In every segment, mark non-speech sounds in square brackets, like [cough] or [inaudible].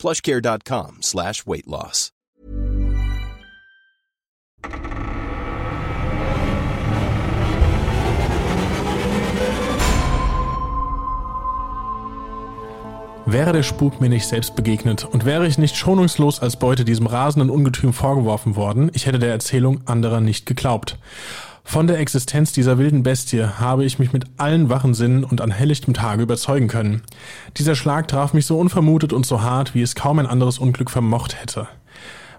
plushcare.com slash weight loss. Wäre der Spuk mir nicht selbst begegnet und wäre ich nicht schonungslos als Beute diesem rasenden Ungetüm vorgeworfen worden, ich hätte der Erzählung anderer nicht geglaubt. Von der Existenz dieser wilden Bestie habe ich mich mit allen wachen Sinnen und an helllichtem Tage überzeugen können. Dieser Schlag traf mich so unvermutet und so hart, wie es kaum ein anderes Unglück vermocht hätte.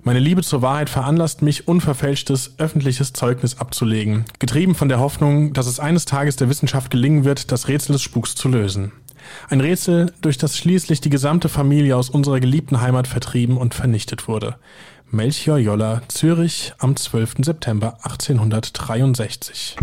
Meine Liebe zur Wahrheit veranlasst mich, unverfälschtes öffentliches Zeugnis abzulegen, getrieben von der Hoffnung, dass es eines Tages der Wissenschaft gelingen wird, das Rätsel des Spuks zu lösen. Ein Rätsel, durch das schließlich die gesamte Familie aus unserer geliebten Heimat vertrieben und vernichtet wurde. Melchior Joller, Zürich am 12. September 1863.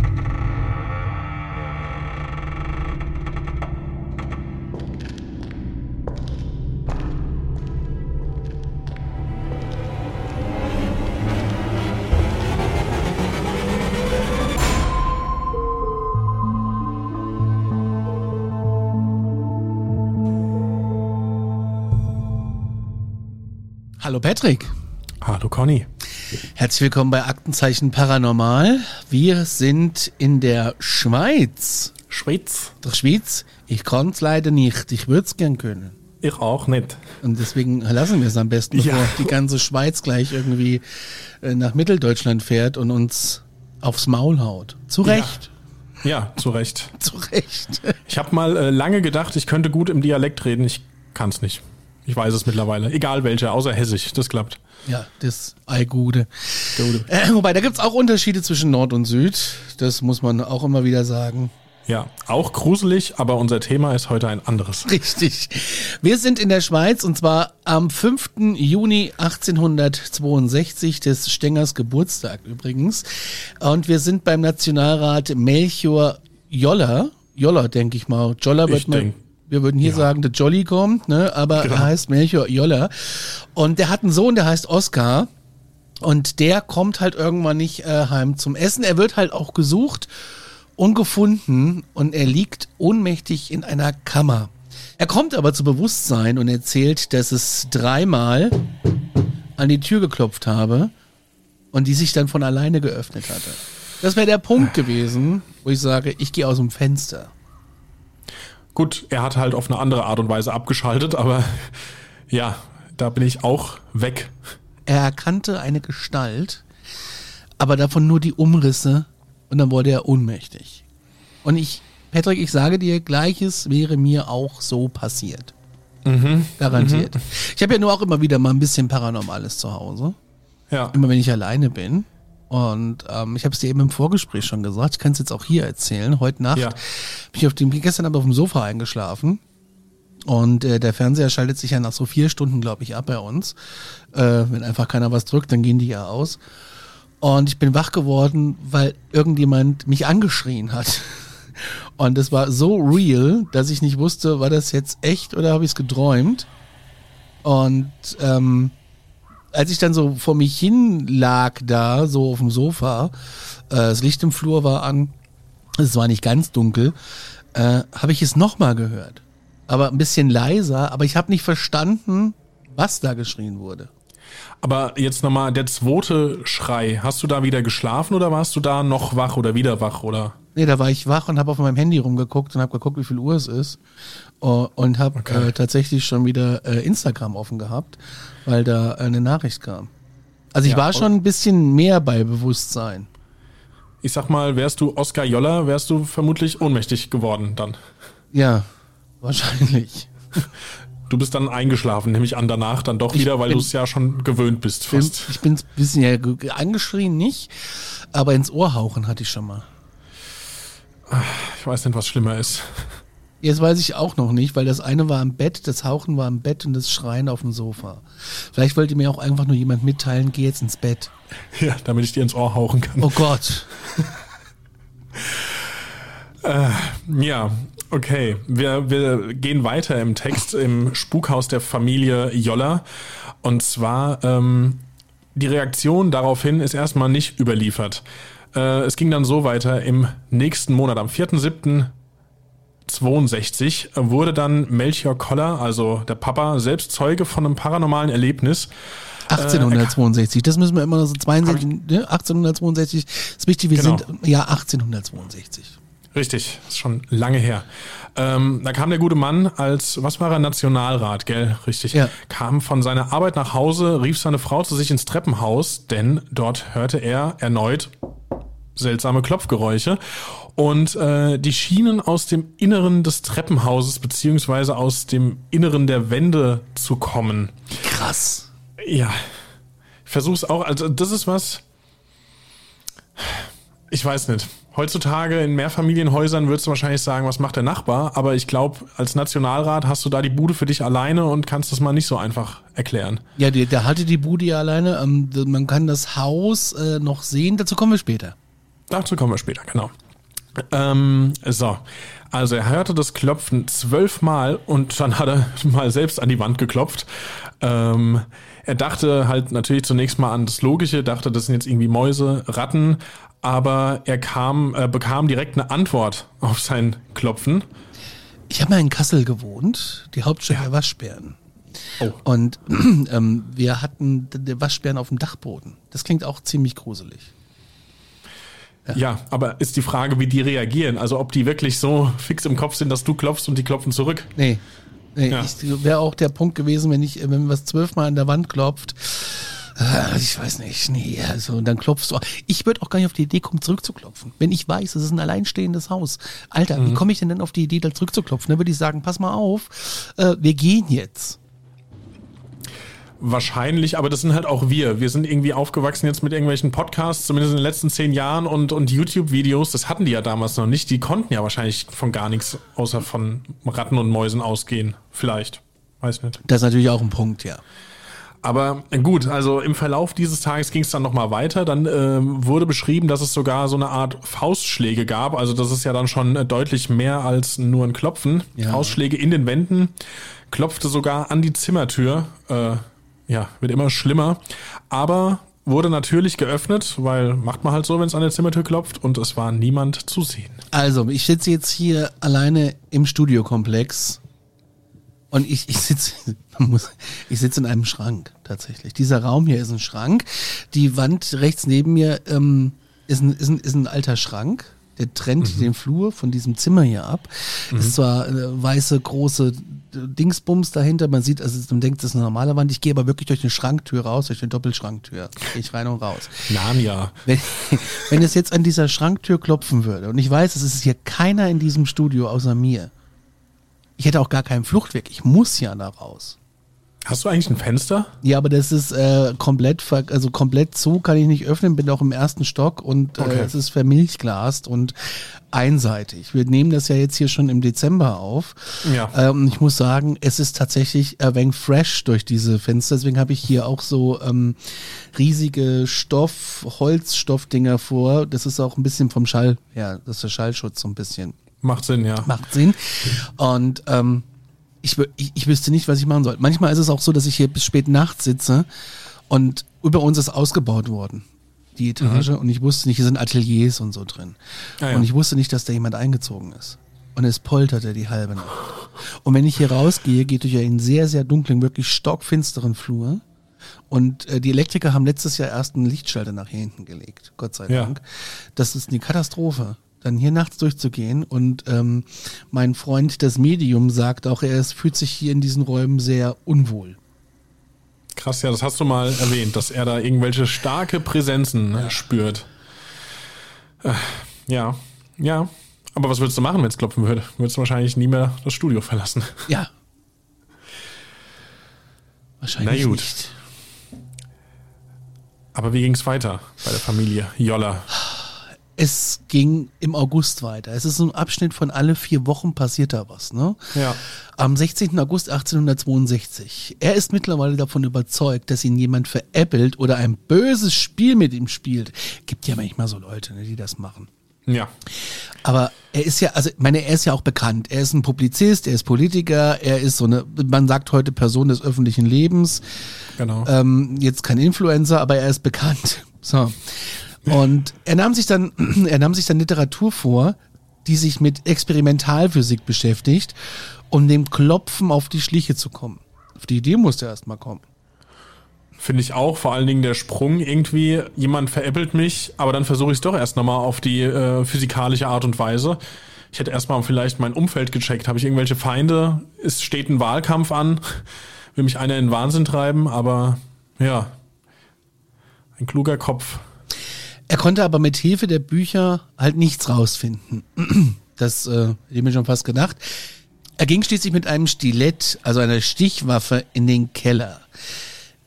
Hallo Patrick. Hallo Conny. Herzlich willkommen bei Aktenzeichen Paranormal. Wir sind in der Schweiz. Schweiz. Der Schweiz. Ich kann es leider nicht. Ich würde es gern können. Ich auch nicht. Und deswegen lassen wir es am besten, bevor Ja. die ganze Schweiz gleich irgendwie äh, nach Mitteldeutschland fährt und uns aufs Maul haut. Zu Recht. Ja, zu Recht. [laughs] Zu Recht. Ich habe mal äh, lange gedacht, ich könnte gut im Dialekt reden. Ich kann es nicht. Ich weiß es mittlerweile. Egal welcher, außer Hessisch. Das klappt. Ja, das Allgute. Äh, wobei, da gibt's auch Unterschiede zwischen Nord und Süd. Das muss man auch immer wieder sagen. Ja, auch gruselig, aber unser Thema ist heute ein anderes. Richtig. Wir sind in der Schweiz und zwar am 5. Juni 1862, des Stengers Geburtstag übrigens. Und wir sind beim Nationalrat Melchior Joller. Joller, denke ich mal. Joller wird Ich man. denk- Wir würden hier ja. sagen, der Jolly kommt, ne? aber Genau. er heißt Melchior Joller. Und der hat einen Sohn, der heißt Oskar. Und der kommt halt irgendwann nicht äh, heim zum Essen. Er wird halt auch gesucht und gefunden und er liegt ohnmächtig in einer Kammer. Er kommt aber zu Bewusstsein und erzählt, dass es dreimal an die Tür geklopft habe und die sich dann von alleine geöffnet hatte. Das wäre der Punkt gewesen, wo ich sage, ich gehe aus dem Fenster. Gut, er hat halt auf eine andere Art und Weise abgeschaltet, aber [laughs] ja, da bin ich auch weg. Er erkannte eine Gestalt, aber davon nur die Umrisse und dann wurde er ohnmächtig. Und ich, Patrick, ich sage dir, gleiches wäre mir auch so passiert. Garantiert. Ich habe ja nur auch immer wieder mal ein bisschen Paranormales zu Hause. Ja. Immer wenn ich alleine bin. Und ähm, ich habe es dir eben im Vorgespräch schon gesagt, ich kann es jetzt auch hier erzählen. Heute Nacht Ja. bin ich auf dem, gestern Abend auf dem Sofa eingeschlafen. Und äh, der Fernseher schaltet sich ja nach so vier Stunden, glaube ich, ab bei uns. Äh, wenn einfach keiner was drückt, dann gehen die ja aus. Und ich bin wach geworden, weil irgendjemand mich angeschrien hat. [laughs] Und das war so real, dass ich nicht wusste, war das jetzt echt oder habe ich es geträumt? Und ähm, als ich dann so vor mich hin lag da, so auf dem Sofa, äh, das Licht im Flur war an, es war nicht ganz dunkel, äh, habe ich es nochmal gehört. Aber ein bisschen leiser, aber ich habe nicht verstanden, was da geschrien wurde. Aber jetzt nochmal der zweite Schrei. Hast du da wieder geschlafen oder warst du da noch wach oder wieder wach oder? Nee, da war ich wach und habe auf meinem Handy rumgeguckt und habe geguckt, wie viel Uhr es ist. Uh, und habe Okay. äh, tatsächlich schon wieder äh, Instagram offen gehabt, weil da äh, eine Nachricht kam. Also ich Ja, war schon ein bisschen mehr bei Bewusstsein. Ich sag mal, wärst du Oskar Joller, wärst du vermutlich ohnmächtig geworden dann. Ja, [laughs] wahrscheinlich. Du bist dann eingeschlafen, nehme ich an, danach dann doch wieder, weil bin- du es ja schon gewöhnt bist Bin, fast. ich bin ein bisschen ja ge- angeschrien, nicht, aber ins Ohr hauchen hatte ich schon mal. Ich weiß nicht, was schlimmer ist. Jetzt weiß ich auch noch nicht, weil das eine war im Bett, das Hauchen war im Bett und das Schreien auf dem Sofa. Vielleicht wollte mir auch einfach nur jemand mitteilen, geh jetzt ins Bett. [laughs] Ja, damit ich dir ins Ohr hauchen kann. Oh Gott. [laughs] äh, ja, okay. Wir, wir gehen weiter im Text im Spukhaus der Familie Joller. Und zwar, ähm, die Reaktion daraufhin ist erstmal nicht überliefert. Äh, es ging dann so weiter im nächsten Monat, am 4.7. 62 wurde dann Melchior Koller, also der Papa, selbst Zeuge von einem paranormalen Erlebnis. 1862, das müssen wir immer noch so 62, ne? 1862 ist wichtig, wir genau. sind ja 1862. Richtig, ist schon lange her. Ähm, da kam der gute Mann als, was war er, Nationalrat, gell? Richtig. Ja. Kam von seiner Arbeit nach Hause, rief seine Frau zu sich ins Treppenhaus, denn dort hörte er erneut seltsame Klopfgeräusche. Und äh, die schienen aus dem Inneren des Treppenhauses beziehungsweise aus dem Inneren der Wände zu kommen. Krass. Ja. Ich versuche es auch. Also das ist was. Ich weiß nicht. Heutzutage in Mehrfamilienhäusern würdest du wahrscheinlich sagen, was macht der Nachbar? Aber ich glaube, als Nationalrat hast du da die Bude für dich alleine und kannst das mal nicht so einfach erklären. Ja, der, der hatte die Bude ja alleine. Ähm, man kann das Haus äh, noch sehen. Dazu kommen wir später. Dazu kommen wir später, genau. Ähm, so. Also er hörte das Klopfen zwölfmal und dann hat er [laughs] mal selbst an die Wand geklopft. Ähm, er dachte halt natürlich zunächst mal an das Logische, dachte, das sind jetzt irgendwie Mäuse, Ratten, aber er kam, äh, bekam direkt eine Antwort auf sein Klopfen. Ich habe mal in Kassel gewohnt, die Hauptstadt ja. der Waschbären. Oh. Und [clears throat] ähm, wir hatten Waschbären auf dem Dachboden. Das klingt auch ziemlich gruselig. Ja. ja. aber ist die Frage, wie die reagieren. Also ob die wirklich so fix im Kopf sind, dass du klopfst und die klopfen zurück. Nee. nee ja. Wäre auch der Punkt gewesen, wenn ich, wenn was zwölfmal an der Wand klopft. Äh, ich weiß nicht, nee, also dann klopfst du. Ich würde auch gar nicht auf die Idee kommen, zurückzuklopfen. Wenn ich weiß, es ist ein alleinstehendes Haus. Alter, mhm. wie komme ich denn dann auf die Idee, da zurückzuklopfen? Dann würde ich sagen, pass mal auf, äh, wir gehen jetzt. Wahrscheinlich, aber das sind halt auch wir. Wir sind irgendwie aufgewachsen jetzt mit irgendwelchen Podcasts, zumindest in den letzten zehn Jahren und, und YouTube-Videos. Das hatten die ja damals noch nicht. Die konnten ja wahrscheinlich von gar nichts außer von Ratten und Mäusen ausgehen. Vielleicht. Weiß nicht. Das ist natürlich auch ein Punkt, ja. Aber gut, also im Verlauf dieses Tages ging es dann nochmal weiter. Dann äh, wurde beschrieben, dass es sogar so eine Art Faustschläge gab. Also das ist ja dann schon äh, deutlich mehr als nur ein Klopfen. Ja. Faustschläge in den Wänden, klopfte sogar an die Zimmertür. Äh, ja, wird immer schlimmer. Aber wurde natürlich geöffnet, weil macht man halt so, wenn es an der Zimmertür klopft und es war niemand zu sehen. Also, ich sitze jetzt hier alleine im Studiokomplex und ich, ich sitze [laughs] ich sitze in einem Schrank tatsächlich. Dieser Raum hier ist ein Schrank. Die Wand rechts neben mir ähm, ist, ein, ist, ein, ist ein alter Schrank der trennt mhm. den Flur von diesem Zimmer hier ab. Mhm. Ist zwar eine weiße, große Dingsbums dahinter, man sieht, also man denkt, das ist eine normale Wand. Ich gehe aber wirklich durch eine Schranktür raus, durch eine Doppelschranktür. Gehe ich rein und raus. Narnia. Wenn, [laughs] wenn es jetzt an dieser Schranktür klopfen würde und ich weiß, es ist hier keiner in diesem Studio außer mir. Ich hätte auch gar keinen Fluchtweg. Ich muss ja da raus. Hast du eigentlich ein Fenster? Ja, aber das ist äh, komplett, also komplett zu kann ich nicht öffnen, bin auch im ersten Stock und äh, okay. es ist vermilchglast und einseitig. Wir nehmen das ja jetzt hier schon im Dezember auf. Ja. Ähm, ich muss sagen, es ist tatsächlich ein wenig fresh durch diese Fenster. Deswegen habe ich hier auch so ähm, riesige Stoff, Holzstoffdinger vor. Das ist auch ein bisschen vom Schall, ja, das ist der Schallschutz so ein bisschen. Macht Sinn, ja. Macht Sinn. Und ähm, ich, ich, ich wüsste nicht, was ich machen soll. Manchmal ist es auch so, dass ich hier bis spät nachts sitze und über uns ist ausgebaut worden, die Etage. Mhm. Und ich wusste nicht, hier sind Ateliers und so drin. Ah, ja. Und ich wusste nicht, dass da jemand eingezogen ist. Und es polterte die halbe Nacht. Und wenn ich hier rausgehe, geht durch einen sehr, sehr dunklen, wirklich stockfinsteren Flur. Und äh, die Elektriker haben letztes Jahr erst einen Lichtschalter nach hier hinten gelegt, Gott sei Dank. Ja. Das ist eine Katastrophe dann hier nachts durchzugehen. Und ähm, mein Freund, das Medium, sagt auch, er fühlt sich hier in diesen Räumen sehr unwohl. Krass, ja, das hast du mal erwähnt, dass er da irgendwelche starke Präsenzen ja. spürt. Äh, ja, ja. Aber was würdest du machen, wenn es klopfen würde? Würdest du wahrscheinlich nie mehr das Studio verlassen? [laughs] Ja. Wahrscheinlich Na gut. nicht. Aber wie ging es weiter bei der Familie Jolla? Es ging im August weiter. Es ist so ein Abschnitt von alle vier Wochen passiert da was. Ne? Ja. Am 16. August 1862. Er ist mittlerweile davon überzeugt, dass ihn jemand veräppelt oder ein böses Spiel mit ihm spielt. Gibt ja manchmal so Leute, ne, die das machen. Ja. Aber er ist ja, also, ich meine, er ist ja auch bekannt. Er ist ein Publizist, er ist Politiker, er ist so eine, man sagt heute Person des öffentlichen Lebens. Genau. Ähm, jetzt kein Influencer, aber er ist bekannt. So. Und er nahm sich dann, [clears throat] er nahm sich dann Literatur vor, die sich mit Experimentalphysik beschäftigt, um dem Klopfen auf die Schliche zu kommen. Auf die Idee musste er erst mal kommen. Finde ich auch, vor allen Dingen der Sprung irgendwie, jemand veräppelt mich, aber dann versuche ich es doch erst nochmal auf die äh, physikalische Art und Weise. Ich hätte erstmal vielleicht mein Umfeld gecheckt. Habe ich irgendwelche Feinde? Es steht ein Wahlkampf an. Will mich einer in den Wahnsinn treiben, aber ja, ein kluger Kopf. Er konnte aber mit Hilfe der Bücher halt nichts rausfinden. [clears throat] Das äh, hätte ich mir schon fast gedacht. Er ging schließlich mit einem Stilett, also einer Stichwaffe, in den Keller.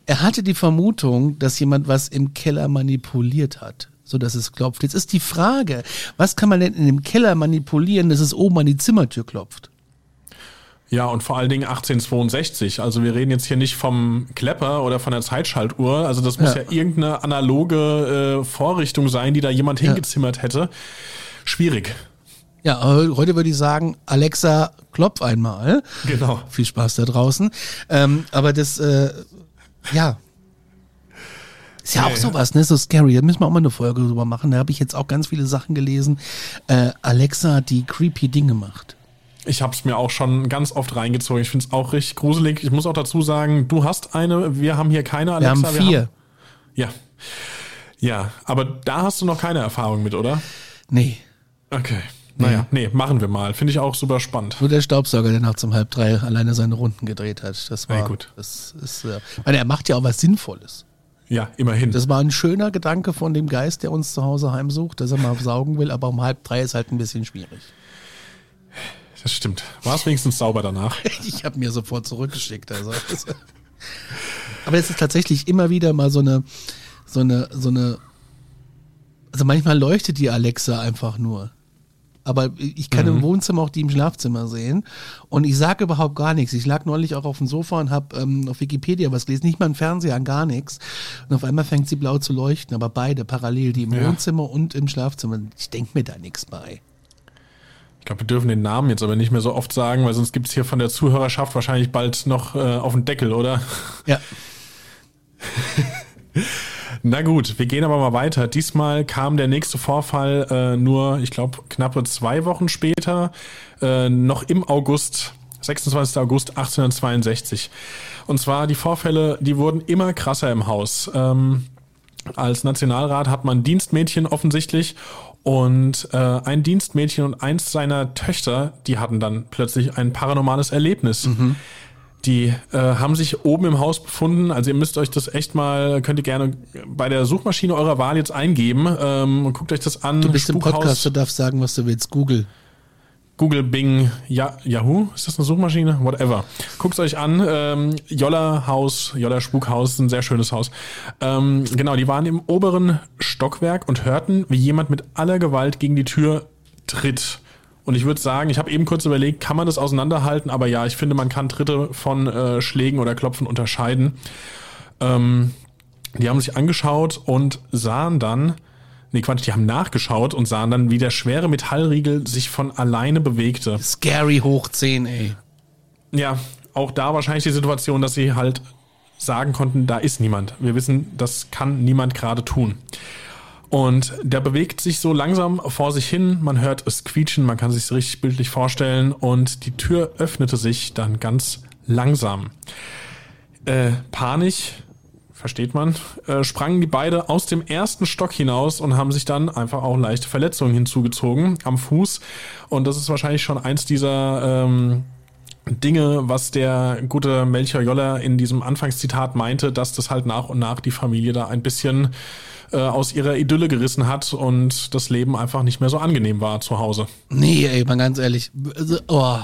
Er hatte die Vermutung, dass jemand was im Keller manipuliert hat, so dass es klopft. Jetzt ist die Frage, was kann man denn in dem Keller manipulieren, dass es oben an die Zimmertür klopft? Ja, und vor allen Dingen 1862. Also wir reden jetzt hier nicht vom Klepper oder von der Zeitschaltuhr. Also das muss ja, Ja. irgendeine analoge äh, Vorrichtung sein, die da jemand hingezimmert hätte. Schwierig. Ja, heute würde ich sagen, Alexa, klopf einmal. Genau. Viel Spaß da draußen. Ähm, aber das, äh, ja. Ist ja Ja, auch sowas, ne? So scary. Da müssen wir auch mal eine Folge drüber machen. Da habe ich jetzt auch ganz viele Sachen gelesen. Äh, Alexa, die creepy Dinge macht. Ich habe es mir auch schon ganz oft reingezogen. Ich finde es auch richtig gruselig. Ich muss auch dazu sagen, du hast eine, wir haben hier keine Wir Alexa. haben vier. ja. Ja, aber da hast du noch keine Erfahrung mit, oder? Nee. Okay. Naja, nee, machen wir mal. Finde ich auch super spannend. Nur der Staubsauger, der nachts um halb drei alleine seine Runden gedreht hat. Das war Ja, gut. Das ist, äh, meine, er macht ja auch was Sinnvolles. Ja, immerhin. Das war ein schöner Gedanke von dem Geist, der uns zu Hause heimsucht, dass er mal saugen will, aber um halb drei ist halt ein bisschen schwierig. Das stimmt. War es wenigstens sauber danach? [laughs] Ich habe mir sofort zurückgeschickt. Also. Aber es ist tatsächlich immer wieder mal so eine, so eine, so eine. Also manchmal leuchtet die Alexa einfach nur. Aber ich kann im Wohnzimmer auch die im Schlafzimmer sehen. Und ich sage überhaupt gar nichts. Ich lag neulich auch auf dem Sofa und habe ähm, auf Wikipedia was gelesen. Nicht mal im Fernseher, an gar nichts. Und auf einmal fängt sie blau zu leuchten. Aber beide parallel, die im Ja. Wohnzimmer und im Schlafzimmer. Ich denke mir da nichts bei. Ich glaube, wir dürfen den Namen jetzt aber nicht mehr so oft sagen, weil sonst gibt's hier von der Zuhörerschaft wahrscheinlich bald noch äh, auf den Deckel, oder? Ja. [laughs] Na gut, wir gehen aber mal weiter. Diesmal kam der nächste Vorfall äh, nur, ich glaube, knappe zwei Wochen später, äh, noch im August, 26. August 1862. Und zwar die Vorfälle, die wurden immer krasser im Haus. Ähm, als Nationalrat hat man Dienstmädchen offensichtlich und äh, ein Dienstmädchen und eins seiner Töchter, die hatten dann plötzlich ein paranormales Erlebnis. Die äh, haben sich oben im Haus befunden. Also ihr müsst euch das echt mal, könnt ihr gerne bei der Suchmaschine eurer Wahl jetzt eingeben ähm, und guckt euch das an. Du bist im Spukhaus, Podcast, du darfst sagen, was du willst. Google. Google, Bing, ja, Yahoo, ist das eine Suchmaschine? Whatever. Guckt euch an, ähm, Jolla Haus, Jolla Spukhaus, ein sehr schönes Haus. Ähm, genau, die waren im oberen Stockwerk und hörten, wie jemand mit aller Gewalt gegen die Tür tritt. Und ich würde sagen, ich habe eben kurz überlegt, kann man das auseinanderhalten? Aber ja, ich finde, man kann Tritte von äh, Schlägen oder Klopfen unterscheiden. Ähm, die haben sich angeschaut und sahen dann, nee Quatsch, die haben nachgeschaut und sahen dann, wie der schwere Metallriegel sich von alleine bewegte. Scary hoch 10, ey. Ja, auch da wahrscheinlich die Situation, dass sie halt sagen konnten, da ist niemand. Wir wissen, das kann niemand gerade tun. Und der bewegt sich so langsam vor sich hin. Man hört es quietschen, man kann sich es richtig bildlich vorstellen. Und die Tür öffnete sich dann ganz langsam. Äh, panisch, versteht man, äh, sprangen die beide aus dem ersten Stock hinaus und haben sich dann einfach auch leichte Verletzungen hinzugezogen am Fuß. Und das ist wahrscheinlich schon eins dieser ähm, Dinge, was der gute Melchior Joller in diesem Anfangszitat meinte, dass das halt nach und nach die Familie da ein bisschen äh, aus ihrer Idylle gerissen hat und das Leben einfach nicht mehr so angenehm war zu Hause. Nee, ey, mal ganz ehrlich. Also, oh.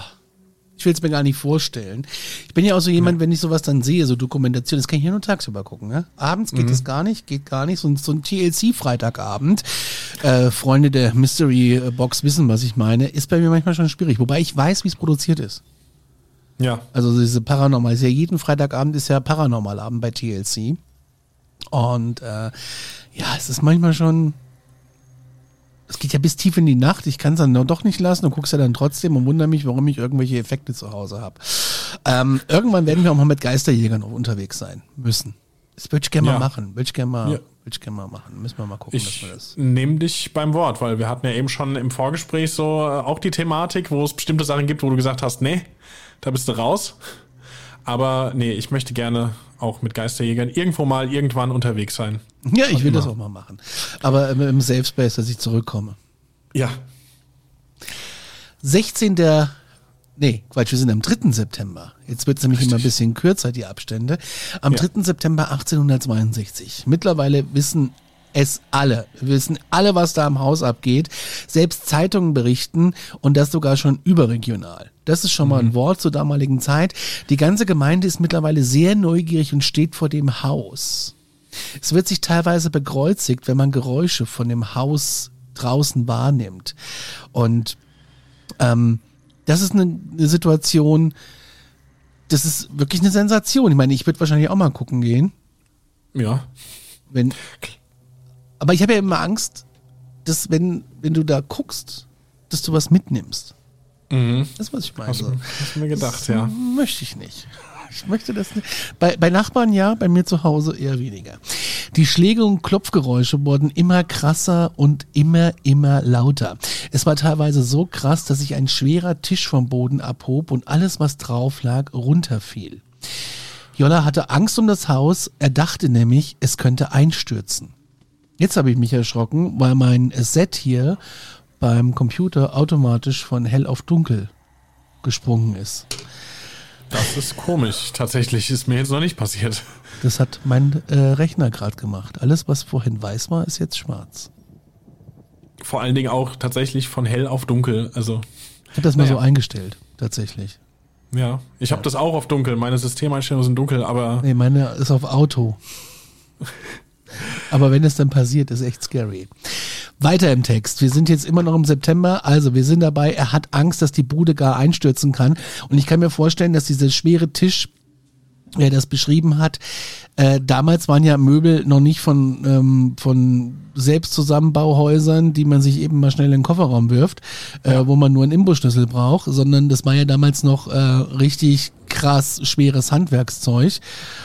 Ich will es mir gar nicht vorstellen. Ich bin ja auch so jemand, wenn ich sowas dann sehe, so Dokumentation, das kann ich ja nur tagsüber gucken. Ne? Abends geht es gar nicht, geht gar nicht. So, ein- so ein TLC-Freitagabend, äh, Freunde der Mystery Box wissen, was ich meine, ist bei mir manchmal schon schwierig. Wobei ich weiß, wie es produziert ist. Ja. Also diese Paranormal, ist ja jeden Freitagabend ist ja Paranormalabend bei TLC. Und äh, ja, es ist manchmal schon. Es geht ja bis tief in die Nacht. Ich kann es dann doch nicht lassen und guckst ja dann trotzdem und wundere mich, warum ich irgendwelche Effekte zu Hause habe. Ähm, irgendwann werden wir auch mal mit Geisterjägern unterwegs sein müssen. Das würde ich gerne Ja. mal machen. Würde ich gerne mal, Ja. ich gerne mal machen. Müssen wir mal gucken, dass Ich wir das. nehme dich beim Wort, weil wir hatten ja eben schon im Vorgespräch so äh, auch die Thematik, wo es bestimmte Sachen gibt, wo du gesagt hast, nee, da bist du raus. Aber nee, ich möchte gerne auch mit Geisterjägern irgendwo mal irgendwann unterwegs sein. Ja, ich will das auch mal machen. Aber im, Safe Space, dass ich zurückkomme. Ja. 16. Der, nee, Quatsch, wir sind am 3. September. Jetzt wird es nämlich immer ein bisschen kürzer, die Abstände. Am Ja. 3. September 1862. Mittlerweile wissen es alle. Wir wissen alle, was da im Haus abgeht. Selbst Zeitungen berichten und das sogar schon überregional. Das ist schon mal ein Wort zur damaligen Zeit. Die ganze Gemeinde ist mittlerweile sehr neugierig und steht vor dem Haus. Es wird sich teilweise bekreuzigt, wenn man Geräusche von dem Haus draußen wahrnimmt. Und ähm, das ist eine, eine Situation, das ist wirklich eine Sensation. Ich meine, ich würde wahrscheinlich auch mal gucken gehen, Ja. wenn. Aber ich habe ja immer Angst, dass wenn, wenn du da guckst, dass du was mitnimmst. Mhm. Das was ich meine. Hast, hast du mir gedacht, Das ja. Möchte ich nicht. [laughs] Ich möchte das nicht. Bei, bei Nachbarn ja, bei mir zu Hause eher weniger. Die Schläge und Klopfgeräusche wurden immer krasser und immer, immer lauter. Es war teilweise so krass, dass sich ein schwerer Tisch vom Boden abhob und alles, was drauf lag, runterfiel. Jolla hatte Angst um das Haus, er dachte nämlich, es könnte einstürzen. Jetzt habe ich mich erschrocken, weil mein Set hier beim Computer automatisch von hell auf dunkel gesprungen ist. Das ist komisch. Tatsächlich ist mir jetzt noch nicht passiert. Das hat mein äh, Rechner gerade gemacht. Alles, was vorhin weiß war, ist jetzt schwarz. Vor allen Dingen auch tatsächlich von hell auf dunkel. Also, Ich habe das mal Naja. so eingestellt, tatsächlich. ja. Ich habe das auch auf dunkel. Meine Systemeinstellungen sind dunkel, aber Nee, meine ist auf Auto. [laughs] Aber wenn es dann passiert, ist echt scary. Weiter im Text. Wir sind jetzt immer noch im September, also wir sind dabei. Er hat Angst, dass die Bude gar einstürzen kann. Und ich kann mir vorstellen, dass dieser schwere Tisch, wer das beschrieben hat, äh, damals waren ja Möbel noch nicht von, ähm, von Selbstzusammenbauhäusern, die man sich eben mal schnell in den Kofferraum wirft, äh, wo man nur einen Imbusschlüssel braucht, sondern das war ja damals noch äh, richtig krass schweres Handwerkszeug.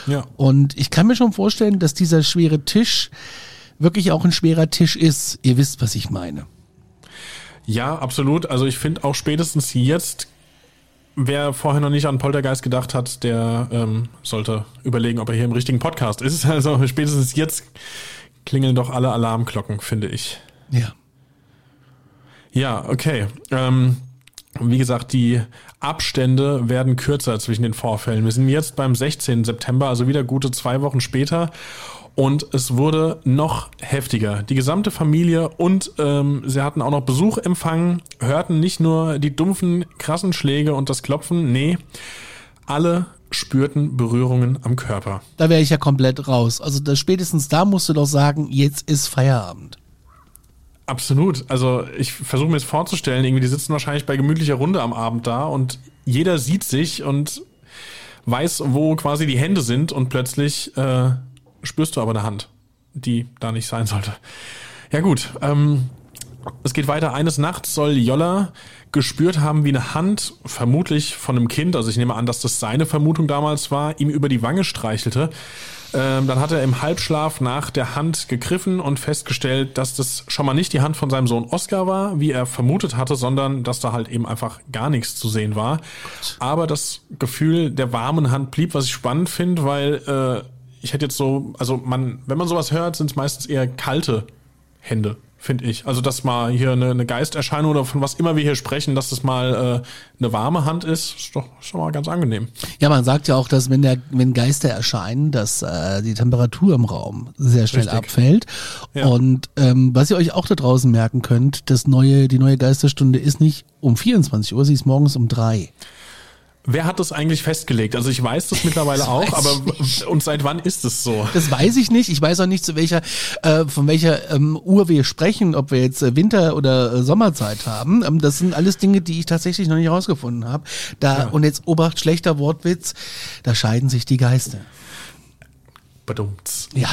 ja. Und ich kann mir schon vorstellen, dass dieser schwere Tisch wirklich auch ein schwerer Tisch ist. Ihr wisst, was ich meine. Ja, absolut. Also ich finde auch spätestens jetzt, wer vorher noch nicht an Poltergeist gedacht hat, der ähm, sollte überlegen, ob er hier im richtigen Podcast ist. [laughs] Also spätestens jetzt klingeln doch alle Alarmglocken, finde ich. Ja. Ja, okay. Ähm, wie gesagt, die Abstände werden kürzer zwischen den Vorfällen. Wir sind jetzt beim 16. September, also wieder gute zwei Wochen später. Und es wurde noch heftiger. Die gesamte Familie und ähm, sie hatten auch noch Besuch empfangen, hörten nicht nur die dumpfen, krassen Schläge und das Klopfen, nee, alle spürten Berührungen am Körper. Da wäre ich ja komplett raus. Also da, spätestens da musst du doch sagen, jetzt ist Feierabend. Absolut. Also ich versuche mir jetzt vorzustellen, irgendwie die sitzen wahrscheinlich bei gemütlicher Runde am Abend da und jeder sieht sich und weiß, wo quasi die Hände sind und plötzlich äh, spürst du aber eine Hand, die da nicht sein sollte. Ja gut, ähm, es geht weiter. Eines Nachts soll Jolla gespürt haben, wie eine Hand, vermutlich von einem Kind, also ich nehme an, dass das seine Vermutung damals war, ihm über die Wange streichelte. Ähm, dann hat er im Halbschlaf nach der Hand gegriffen und festgestellt, dass das schon mal nicht die Hand von seinem Sohn Oscar war, wie er vermutet hatte, sondern dass da halt eben einfach gar nichts zu sehen war. Aber das Gefühl der warmen Hand blieb, was ich spannend finde, weil äh, ich hätte jetzt so, also man, wenn man sowas hört, sind es meistens eher kalte Hände, finde ich. Also dass mal hier eine, eine Geisterscheinung oder von was immer wir hier sprechen, dass das mal äh, eine warme Hand ist, ist doch schon mal ganz angenehm. Ja, man sagt ja auch, dass wenn der, wenn Geister erscheinen, dass äh, die Temperatur im Raum sehr schnell Richtig. abfällt. Ja. Und ähm, was ihr euch auch da draußen merken könnt, das neue, die neue Geisterstunde ist nicht um 24 Uhr, sie ist morgens um drei. Wer hat das eigentlich festgelegt? Also ich weiß das mittlerweile Das auch, aber ich und seit wann ist es so? Das weiß ich nicht. Ich weiß auch nicht, zu welcher, äh, von welcher ähm, Uhr wir sprechen, ob wir jetzt äh, Winter- oder äh, Sommerzeit haben. Ähm, das sind alles Dinge, die ich tatsächlich noch nicht herausgefunden habe. Da, und jetzt Obacht, schlechter Wortwitz, da scheiden sich die Geister. Badumts. Ja.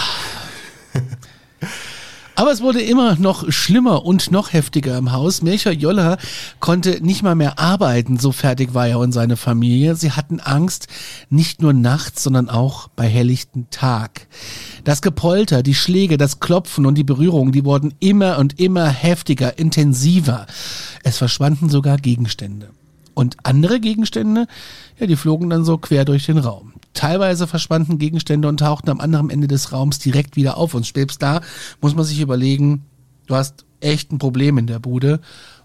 Aber es wurde immer noch schlimmer und noch heftiger im Haus. Melchior Joller konnte nicht mal mehr arbeiten, so fertig war er und seine Familie. Sie hatten Angst, nicht nur nachts, sondern auch bei helllichten Tag. Das Gepolter, die Schläge, das Klopfen und die Berührungen, die wurden immer und immer heftiger, intensiver. Es verschwanden sogar Gegenstände. Und andere Gegenstände, ja, die flogen dann so quer durch den Raum. Teilweise verschwanden Gegenstände und tauchten am anderen Ende des Raums direkt wieder auf. Und selbst da muss man sich überlegen, du hast echt ein Problem in der Bude.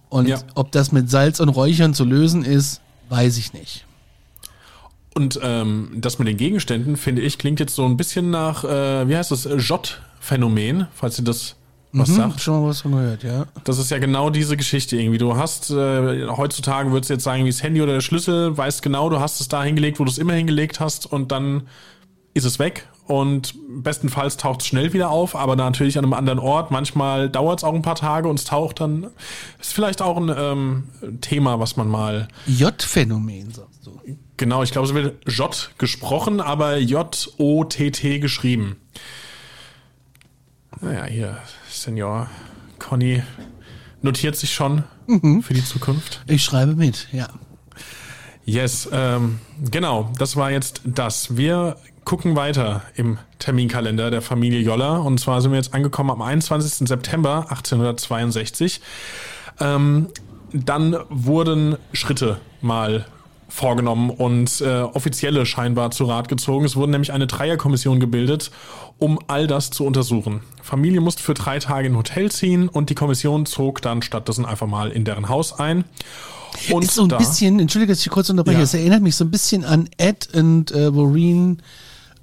Und Ja. ob das mit Salz und Räuchern zu lösen ist, weiß ich nicht. Und ähm, das mit den Gegenständen, finde ich, klingt jetzt so ein bisschen nach, äh, wie heißt das, Jott-Phänomen, falls ihr das was Hm, sagt. schon mal was von gehört, ja. Das ist ja genau diese Geschichte irgendwie. Du hast, äh, heutzutage würdest du jetzt sagen, wie das Handy oder der Schlüssel, weißt genau, du hast es da hingelegt, wo du es immer hingelegt hast und dann ist es weg und bestenfalls taucht es schnell wieder auf, aber natürlich an einem anderen Ort. Manchmal dauert es auch ein paar Tage und es taucht dann. Ist vielleicht auch ein ähm, Thema, was man mal J-Phänomen, sagst du. Genau, ich glaube, es wird J gesprochen, aber J-O-T-T geschrieben. Naja, hier, Senior Conny notiert sich schon für die Zukunft. Ich schreibe mit, ja. Yes, ähm, genau, das war jetzt das. Wir gucken weiter im Terminkalender der Familie Joller. Und zwar sind wir jetzt angekommen am 21. September 1862. Ähm, dann wurden Schritte mal vorgenommen und äh, offizielle scheinbar zu Rat gezogen. Es wurde nämlich eine Dreierkommission gebildet, um all das zu untersuchen. Familie musste für drei Tage in ein Hotel ziehen und die Kommission zog dann stattdessen einfach mal in deren Haus ein. Und ist so ein da- bisschen, entschuldige, dass ich kurz unterbreche, Ja. es erinnert mich so ein bisschen an Ed und äh, Maureen,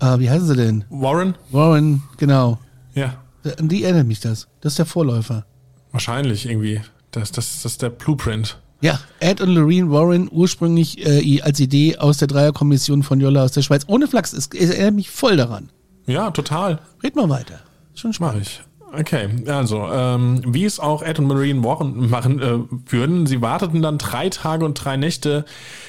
äh, wie heißen sie denn? Warren? Warren, genau. Ja. An die erinnert mich das. Das ist der Vorläufer. Wahrscheinlich irgendwie. Das, das, das ist der Blueprint. Ja, Ed und Lorraine Warren, ursprünglich äh, als Idee aus der Dreierkommission von Jolla aus der Schweiz. Ohne Flachs, es, es erinnert mich voll daran. Ja, total. Red mal weiter. Schon Mach spannend. ich. Okay, also, ähm, wie es auch Ed und Marine Warren machen äh, würden, sie warteten dann drei Tage und drei Nächte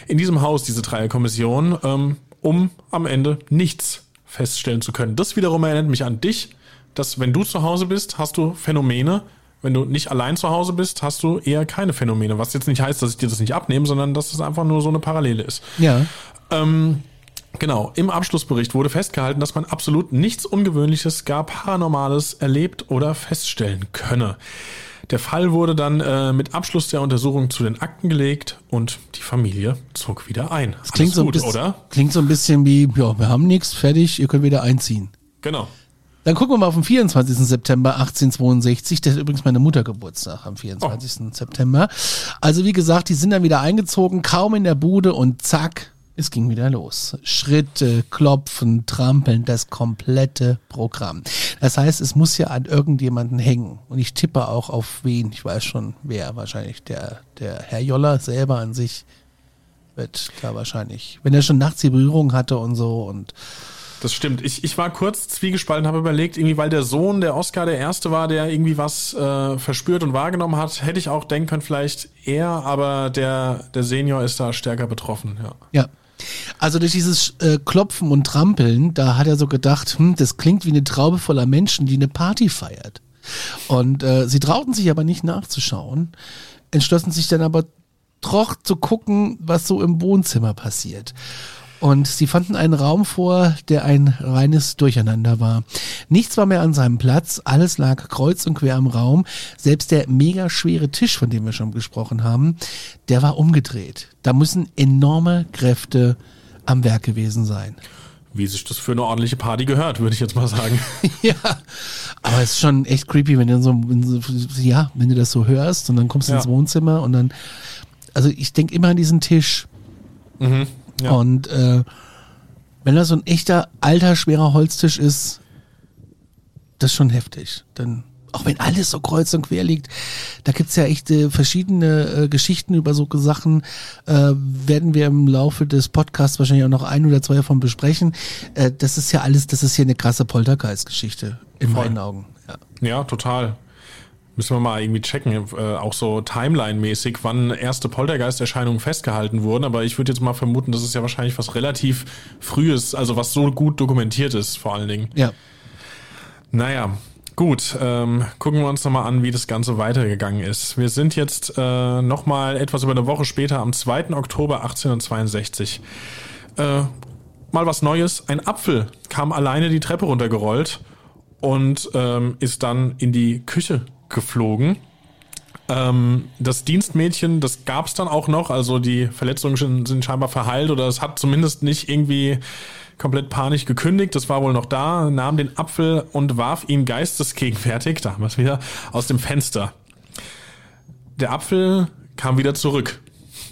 in diesem Haus, diese Dreierkommission, ähm, um am Ende nichts feststellen zu können. Das wiederum erinnert mich an dich, dass wenn du zu Hause bist, hast du Phänomene. Wenn du nicht allein zu Hause bist, hast du eher keine Phänomene. Was jetzt nicht heißt, dass ich dir das nicht abnehme, sondern dass es einfach nur so eine Parallele ist. Ja. Ähm, genau, im Abschlussbericht wurde festgehalten, dass man absolut nichts Ungewöhnliches, gar Paranormales erlebt oder feststellen könne. Der Fall wurde dann äh, mit Abschluss der Untersuchung zu den Akten gelegt und die Familie zog wieder ein. Das klingt Alles so, gut, bisschen, oder? klingt so ein bisschen wie, ja, wir haben nichts, fertig, ihr könnt wieder einziehen. Genau. Dann gucken wir mal auf den 24. September 1862. Das ist übrigens meine Mutter Geburtstag am 24. September. Also wie gesagt, die sind dann wieder eingezogen, kaum in der Bude und zack, es ging wieder los. Schritte, Klopfen, Trampeln, das komplette Programm. Das heißt, es muss ja an irgendjemanden hängen. Und ich tippe auch auf wen. Ich weiß schon, wer wahrscheinlich der, der Herr Joller selber an sich wird da wahrscheinlich, wenn er schon nachts die Berührung hatte und so und Das stimmt. Ich, ich war kurz zwiegespalten, habe überlegt, irgendwie, weil der Sohn, der Oscar, der Erste war, der irgendwie was äh, verspürt und wahrgenommen hat, hätte ich auch denken können, vielleicht er, aber der, der Senior ist da stärker betroffen, ja. Ja. Also durch dieses äh, Klopfen und Trampeln, da hat er so gedacht, hm, das klingt wie eine Traube voller Menschen, die eine Party feiert. Und äh, sie trauten sich aber nicht nachzuschauen, entschlossen sich dann aber doch zu gucken, was so im Wohnzimmer passiert. Und sie fanden einen Raum vor, der ein reines Durcheinander war. Nichts war mehr an seinem Platz, alles lag kreuz und quer im Raum. Selbst der mega schwere Tisch, von dem wir schon gesprochen haben, der war umgedreht. Da müssen enorme Kräfte am Werk gewesen sein. Wie sich das für eine ordentliche Party gehört, würde ich jetzt mal sagen. [laughs] ja, aber es ist schon echt creepy, wenn du so, wenn so ja, wenn du das so hörst und dann kommst du Ja. ins Wohnzimmer und dann, also ich denke immer an diesen Tisch. Ja. Und äh, wenn das so ein echter alter schwerer Holztisch ist, das ist schon heftig. Dann auch wenn alles so kreuz und quer liegt, da gibt's ja echt äh, verschiedene äh, Geschichten über so Sachen, äh, werden wir im Laufe des Podcasts wahrscheinlich auch noch ein oder zwei davon besprechen. Äh, das ist ja alles, das ist hier eine krasse Poltergeist-Geschichte, in Voll. meinen Augen. Ja. Ja, total. Müssen wir mal irgendwie checken, äh, auch so Timeline-mäßig, wann erste Poltergeisterscheinungen festgehalten wurden. Aber ich würde jetzt mal vermuten, das ist ja wahrscheinlich was relativ Frühes, also was so gut dokumentiert ist, vor allen Dingen. ja. Naja, gut. Ähm, gucken wir uns nochmal an, wie das Ganze weitergegangen ist. Wir sind jetzt äh, nochmal etwas über eine Woche später, am 2. Oktober 1862. Äh, mal was Neues. Ein Apfel kam alleine die Treppe runtergerollt und ähm, ist dann in die Küche geflogen. Ähm, das Dienstmädchen, das gab es dann auch noch, also die Verletzungen sind- scheinbar verheilt oder es hat zumindest nicht irgendwie komplett panisch gekündigt, das war wohl noch da, nahm den Apfel und warf ihn geistesgegenwärtig, da haben wir es wieder, aus dem Fenster. Der Apfel kam wieder zurück.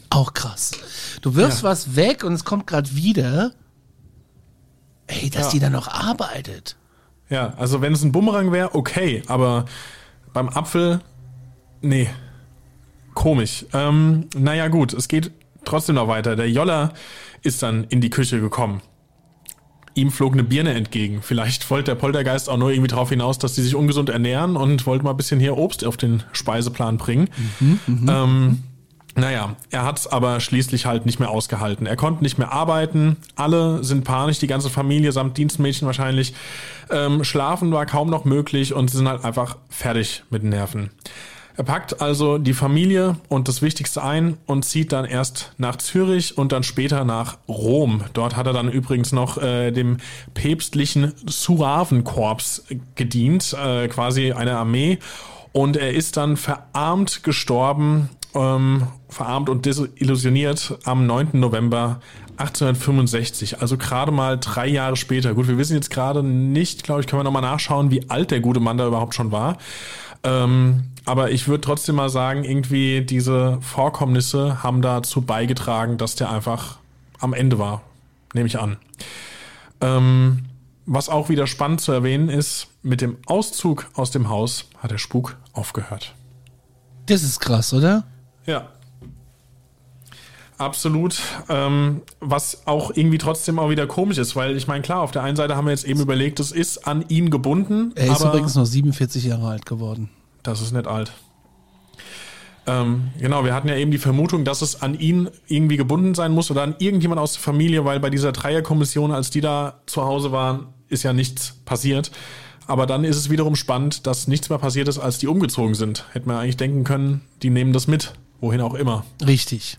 Auch krass. Du wirfst Ja. was weg und es kommt gerade wieder. Ey, dass Ja. die dann noch arbeitet. Ja, also wenn es ein Bumerang wäre, okay, aber beim Apfel, nee, komisch. Ähm, naja gut, es geht trotzdem noch weiter. Der Joller ist dann in die Küche gekommen. Ihm flog eine Birne entgegen. Vielleicht wollte der Poltergeist auch nur irgendwie darauf hinaus, dass die sich ungesund ernähren und wollte mal ein bisschen hier Obst auf den Speiseplan bringen. ähm, naja, er hat es aber schließlich halt nicht mehr ausgehalten. Er konnte nicht mehr arbeiten. Alle sind panisch, die ganze Familie samt Dienstmädchen wahrscheinlich. Ähm, schlafen war kaum noch möglich und sie sind halt einfach fertig mit Nerven. Er packt also die Familie und das Wichtigste ein und zieht dann erst nach Zürich und dann später nach Rom. Dort hat er dann übrigens noch äh, dem päpstlichen Suravenkorps gedient, äh, quasi eine Armee. Und er ist dann verarmt gestorben, ähm, verarmt und desillusioniert am 9. November 1865, also gerade mal drei Jahre später. Gut, wir wissen jetzt gerade nicht, glaube ich, können wir nochmal nachschauen, wie alt der gute Mann da überhaupt schon war. Ähm, aber ich würde trotzdem mal sagen, irgendwie diese Vorkommnisse haben dazu beigetragen, dass der einfach am Ende war, nehme ich an. Ähm, was auch wieder spannend zu erwähnen ist, mit dem Auszug aus dem Haus hat der Spuk aufgehört. Das ist krass, oder? Ja. Absolut. Ähm, was auch irgendwie trotzdem auch wieder komisch ist, weil ich meine, klar, auf der einen Seite haben wir jetzt eben überlegt, es ist an ihn gebunden. Er ist übrigens noch 47 Jahre alt geworden. Das ist nicht alt. Ähm, genau, wir hatten ja eben die Vermutung, dass es an ihn irgendwie gebunden sein muss oder an irgendjemand aus der Familie, weil bei dieser Dreierkommission, als die da zu Hause waren, ist ja nichts passiert. Aber dann ist es wiederum spannend, dass nichts mehr passiert ist, als die umgezogen sind. Hätte man eigentlich denken können, die nehmen das mit, wohin auch immer. Richtig.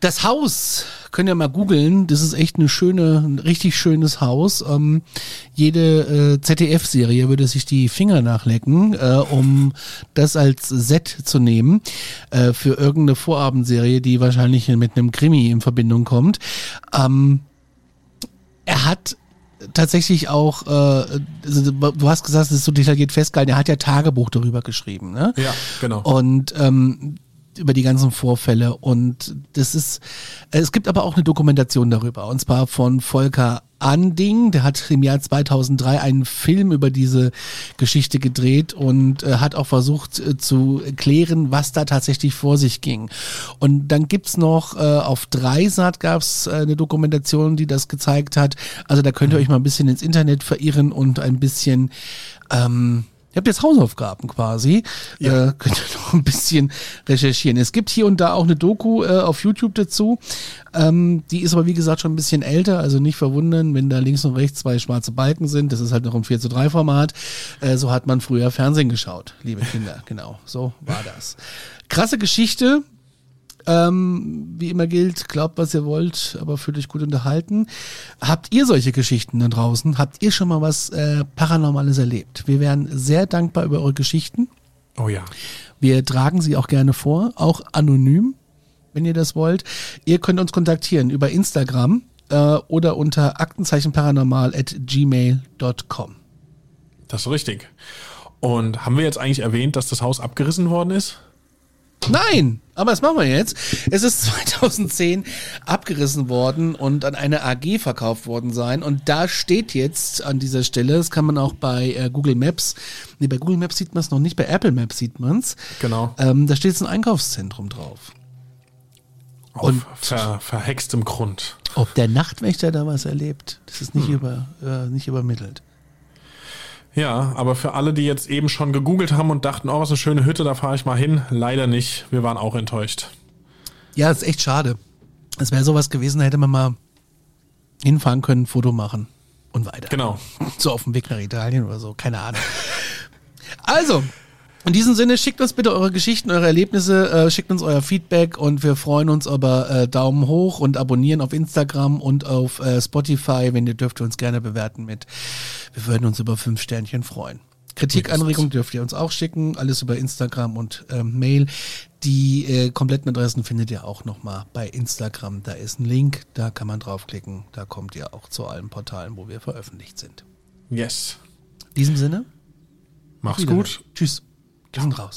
Das Haus, könnt ihr mal googeln, das ist echt eine schöne, ein richtig schönes Haus. Ähm, jede äh, ZDF-Serie würde sich die Finger nachlecken, äh, um das als Set zu nehmen äh, für irgendeine Vorabendserie, die wahrscheinlich mit einem Krimi in Verbindung kommt. Ähm, er hat tatsächlich auch, äh, also du hast gesagt, es ist so detailliert festgehalten, er hat ja Tagebuch darüber geschrieben, ne? Ja, genau. Und ähm, über die ganzen Vorfälle. Und das ist, äh, es gibt aber auch eine Dokumentation darüber. Und zwar von Volker Anding, der hat im Jahr 2003 einen Film über diese Geschichte gedreht und äh, hat auch versucht äh, zu klären, was da tatsächlich vor sich ging. Und dann gibt's noch, äh, auf Dreisat gab's äh, eine Dokumentation, die das gezeigt hat. Also da könnt ihr euch mal ein bisschen ins Internet verirren und ein bisschen ähm, Ihr habt jetzt Hausaufgaben quasi. Ja. Äh, könnt ihr [laughs] noch ein bisschen recherchieren. Es gibt hier und da auch eine Doku äh, auf YouTube dazu. Ähm, die ist aber wie gesagt schon ein bisschen älter, also nicht verwundern, wenn da links und rechts zwei schwarze Balken sind. Das ist halt noch im 4 zu 3 Format. Äh, so hat man früher Fernsehen geschaut, liebe Kinder. [laughs] genau, so war das. Krasse Geschichte. Ähm, wie immer gilt, glaubt, was ihr wollt, aber fühlt euch gut unterhalten. Habt ihr solche Geschichten da draußen? Habt ihr schon mal was äh, Paranormales erlebt? Wir wären sehr dankbar über eure Geschichten. Oh ja. Wir tragen sie auch gerne vor, auch anonym, wenn ihr das wollt. Ihr könnt uns kontaktieren über Instagram äh, oder unter aktenzeichenparanormal at gmail.com. Das ist richtig. Und haben wir jetzt eigentlich erwähnt, dass das Haus abgerissen worden ist? Nein, aber das machen wir jetzt. Es ist [laughs] 2010 abgerissen worden und an eine AG verkauft worden sein. Und da steht jetzt an dieser Stelle, das kann man auch bei äh, Google Maps, nee, bei Google Maps sieht man es noch nicht, bei Apple Maps sieht man es. Genau. Ähm, da steht jetzt ein Einkaufszentrum drauf. Auf Und- ver, verhextem Grund. Ob der Nachtwächter da was erlebt, das ist Hm. nicht, über, äh, nicht übermittelt. Ja, aber für alle, die jetzt eben schon gegoogelt haben und dachten, oh, was eine schöne Hütte, da fahre ich mal hin, leider nicht. Wir waren auch enttäuscht. Ja, ist echt schade. Es wäre sowas gewesen, da hätte man mal hinfahren können, ein Foto machen und weiter. Genau. So auf dem Weg nach Italien oder so, keine Ahnung. Also, in diesem Sinne, schickt uns bitte eure Geschichten, eure Erlebnisse, äh, schickt uns euer Feedback und wir freuen uns über äh, Daumen hoch und abonnieren auf Instagram und auf äh, Spotify. Wenn ihr dürft ihr uns gerne bewerten mit. Wir würden uns über fünf Sternchen freuen. Kritik, Anregungen dürft ihr uns auch schicken, alles über Instagram und ähm, Mail. Die äh, kompletten Adressen findet ihr auch nochmal bei Instagram. Da ist ein Link, da kann man draufklicken. Da kommt ihr auch zu allen Portalen, wo wir veröffentlicht sind. Yes. In diesem Sinne, Mach's gut. Tschüss. Sind raus.